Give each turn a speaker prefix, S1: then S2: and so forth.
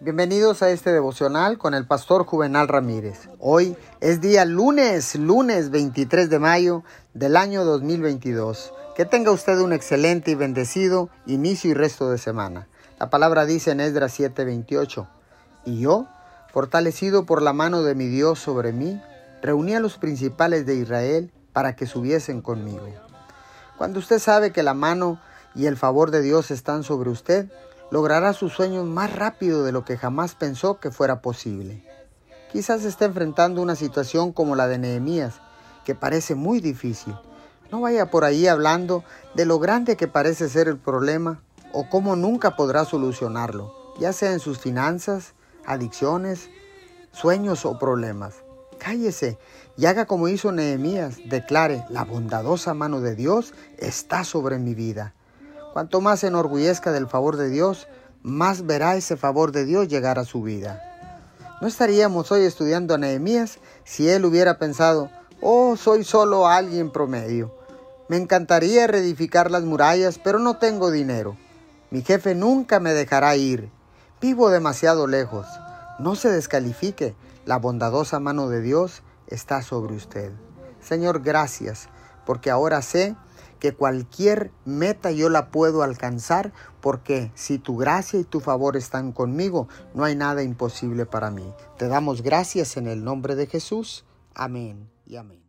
S1: Bienvenidos a este devocional con el pastor Juvenal Ramírez. Hoy es día lunes, lunes 23 de mayo del año 2022. Que tenga usted un excelente y bendecido inicio y resto de semana. La palabra dice en Esdras 7:28, y yo, fortalecido por la mano de mi Dios sobre mí, reuní a los principales de Israel para que subiesen conmigo. Cuando usted sabe que la mano y el favor de Dios están sobre usted, logrará sus sueños más rápido de lo que jamás pensó que fuera posible. Quizás esté enfrentando una situación como la de Nehemías, que parece muy difícil. No vaya por ahí hablando de lo grande que parece ser el problema o cómo nunca podrá solucionarlo, ya sea en sus finanzas, adicciones, sueños o problemas. Cállese y haga como hizo Nehemías, declare, la bondadosa mano de Dios está sobre mi vida. Cuanto más se enorgullezca del favor de Dios, más verá ese favor de Dios llegar a su vida. No estaríamos hoy estudiando a Nehemías si él hubiera pensado, oh, soy solo alguien promedio. Me encantaría reedificar las murallas, pero no tengo dinero. Mi jefe nunca me dejará ir. Vivo demasiado lejos. No se descalifique. La bondadosa mano de Dios está sobre usted. Señor, gracias, porque ahora sé que cualquier meta yo la puedo alcanzar porque si tu gracia y tu favor están conmigo, no hay nada imposible para mí. Te damos gracias en el nombre de Jesús. Amén y amén.